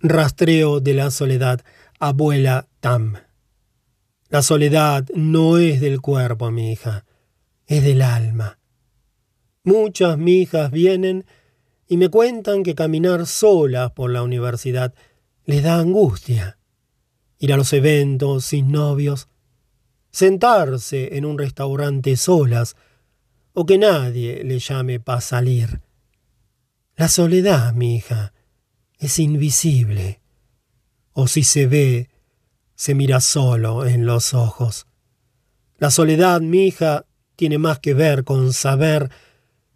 Rastreo de la soledad, abuela Tam. La soledad no es del cuerpo, mi hija, es del alma. Muchas mi hijas vienen y me cuentan que caminar solas por la universidad les da angustia. Ir a los eventos sin novios, sentarse en un restaurante solas, o que nadie le llame para salir. La soledad, mi hija, es invisible, o si se ve, se mira solo en los ojos. La soledad, mi hija, tiene más que ver con saber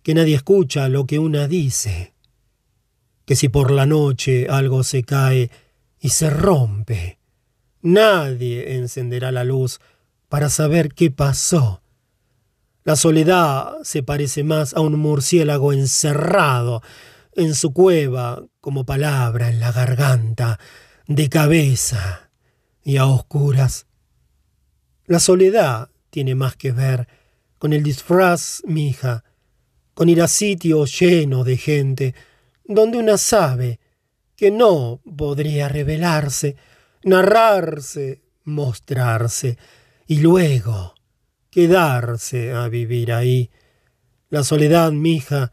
que nadie escucha lo que una dice, que si por la noche algo se cae y se rompe, nadie encenderá la luz para saber qué pasó. La soledad se parece más a un murciélago encerrado en su cueva como palabra en la garganta, de cabeza y a oscuras. La soledad tiene más que ver con el disfraz, mija, con ir a sitio lleno de gente, donde una sabe que no podría revelarse, narrarse, mostrarse, y luego quedarse a vivir ahí. La soledad, mija,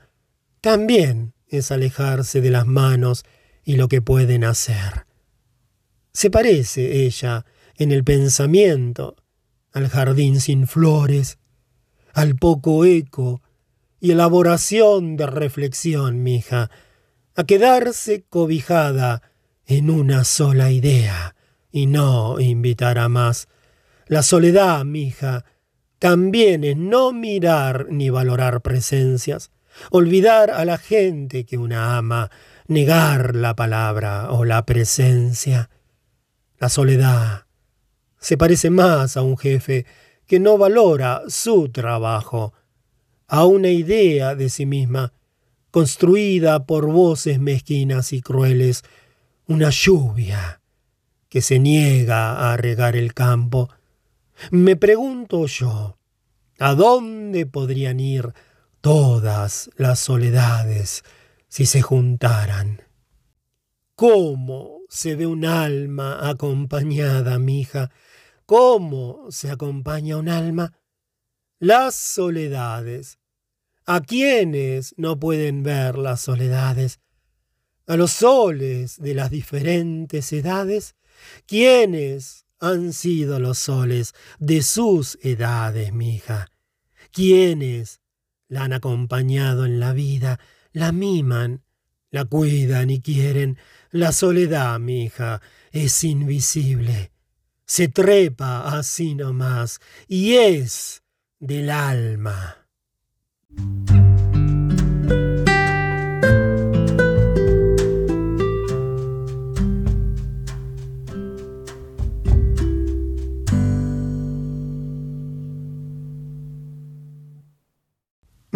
también es alejarse de las manos y lo que pueden hacer. Se parece ella en el pensamiento al jardín sin flores, al poco eco y elaboración de reflexión, mija, a quedarse cobijada en una sola idea y no invitar a más. La soledad, mija, también es no mirar ni valorar presencias, olvidar a la gente que una ama, negar la palabra o la presencia. La soledad se parece más a un jefe que no valora su trabajo, a una idea de sí misma, construida por voces mezquinas y crueles, una lluvia que se niega a regar el campo. Me pregunto yo, ¿a dónde podrían ir todas las soledades si se juntaran. ¿Cómo se ve un alma acompañada, mija? ¿Cómo se acompaña un alma? Las soledades. ¿A quiénes no pueden ver las soledades? ¿A los soles de las diferentes edades? ¿Quiénes han sido los soles de sus edades, mija? ¿Quiénes la han acompañado en la vida, la miman, la cuidan y quieren. La soledad, mi hija, es invisible. Se trepa así nomás y es del alma.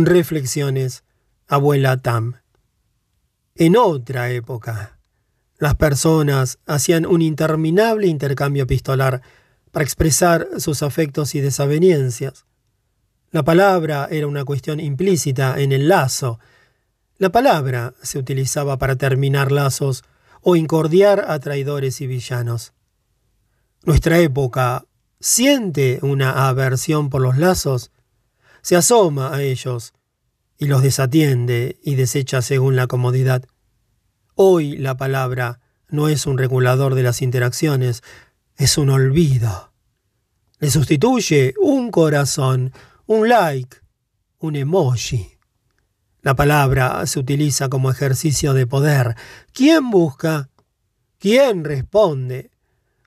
Reflexiones, abuela Tam. En otra época, las personas hacían un interminable intercambio epistolar para expresar sus afectos y desavenencias. La palabra era una cuestión implícita en el lazo. La palabra se utilizaba para terminar lazos o incordiar a traidores y villanos. Nuestra época siente una aversión por los lazos se asoma a ellos y los desatiende y desecha según la comodidad. Hoy la palabra no es un regulador de las interacciones, es un olvido. Le sustituye un corazón, un like, un emoji. La palabra se utiliza como ejercicio de poder. ¿Quién busca? ¿Quién responde?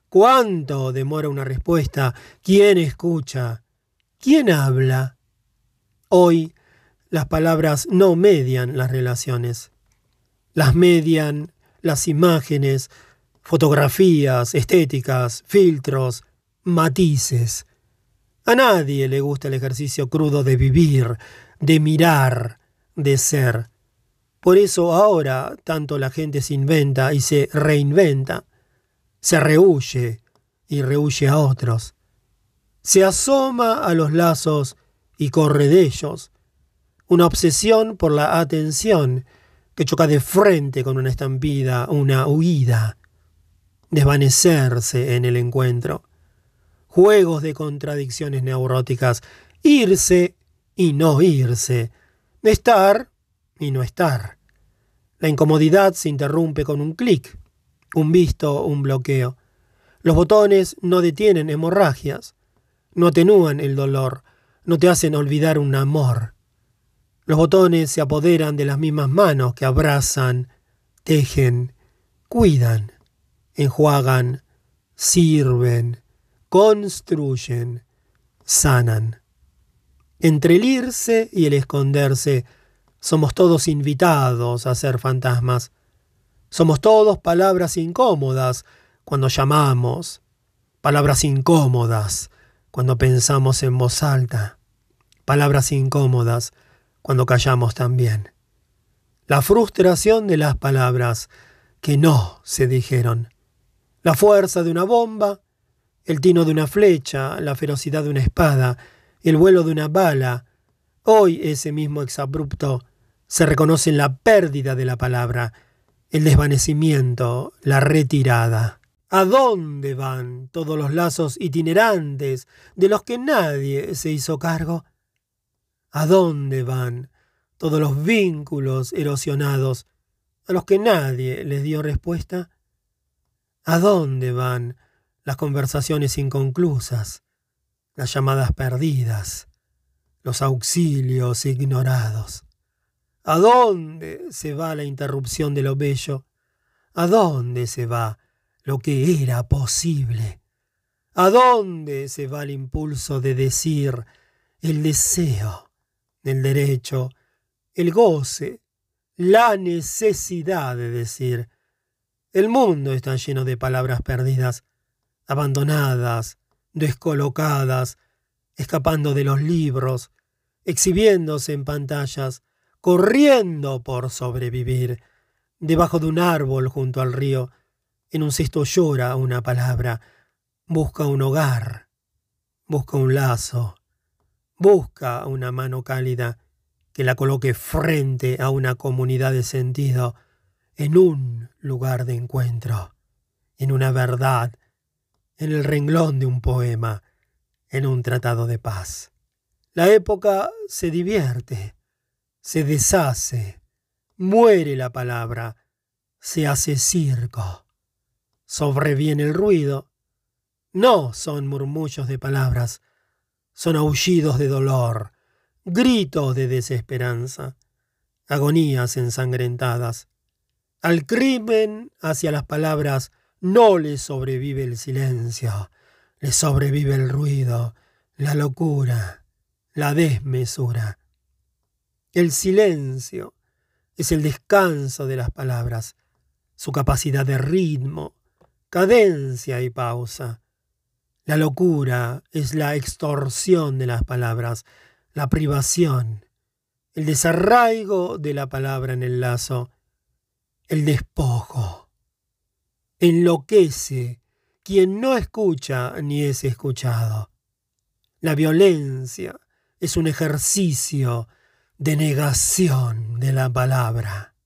¿Cuánto demora una respuesta? ¿Quién escucha? ¿Quién habla? Hoy las palabras no median las relaciones, las median las imágenes, fotografías, estéticas, filtros, matices. A nadie le gusta el ejercicio crudo de vivir, de mirar, de ser. Por eso ahora tanto la gente se inventa y se reinventa, se rehuye y rehuye a otros, se asoma a los lazos y corre de ellos. Una obsesión por la atención que choca de frente con una estampida, una huida. desvanecerse en el encuentro, juegos de contradicciones neuróticas, irse y no irse, estar y no estar. La incomodidad se interrumpe con un clic, un visto, un bloqueo. Los botones no detienen hemorragias, no atenúan el dolor, no te hacen olvidar un amor. Los botones se apoderan de las mismas manos que abrazan, tejen, cuidan, enjuagan, sirven, construyen, sanan. Entre el irse y el esconderse, somos todos invitados a ser fantasmas. Somos todos palabras incómodas cuando llamamos, palabras incómodas cuando pensamos en voz alta, palabras incómodas cuando callamos también. La frustración de las palabras que no se dijeron, la fuerza de una bomba, el tino de una flecha, la ferocidad de una espada, el vuelo de una bala. Hoy ese mismo exabrupto se reconoce en la pérdida de la palabra, el desvanecimiento, la retirada. ¿A dónde van todos los lazos itinerantes de los que nadie se hizo cargo? ¿A dónde van todos los vínculos erosionados a los que nadie les dio respuesta? ¿A dónde van las conversaciones inconclusas, las llamadas perdidas, los auxilios ignorados? ¿A dónde se va la interrupción de lo bello? ¿A dónde se va lo que era posible? ¿A dónde se va el impulso de decir, el deseo, el derecho, el goce, la necesidad de decir? El mundo está lleno de palabras perdidas, abandonadas, descolocadas, escapando de los libros, exhibiéndose en pantallas, corriendo por sobrevivir. Debajo de un árbol junto al río, en un cesto llora una palabra, busca un hogar, busca un lazo, busca una mano cálida que la coloque frente a una comunidad de sentido, en un lugar de encuentro, en una verdad, en el renglón de un poema, en un tratado de paz. La época se divierte, se deshace, muere la palabra, se hace circo. Sobreviene el ruido. No son murmullos de palabras, son aullidos de dolor, gritos de desesperanza, agonías ensangrentadas. Al crimen hacia las palabras no le sobrevive el silencio, le sobrevive el ruido, la locura, la desmesura. El silencio es el descanso de las palabras, su capacidad de ritmo, cadencia y pausa. La locura es la extorsión de las palabras, la privación, el desarraigo de la palabra en el lazo, el despojo. Enloquece quien no escucha ni es escuchado. La violencia es un ejercicio de negación de la palabra.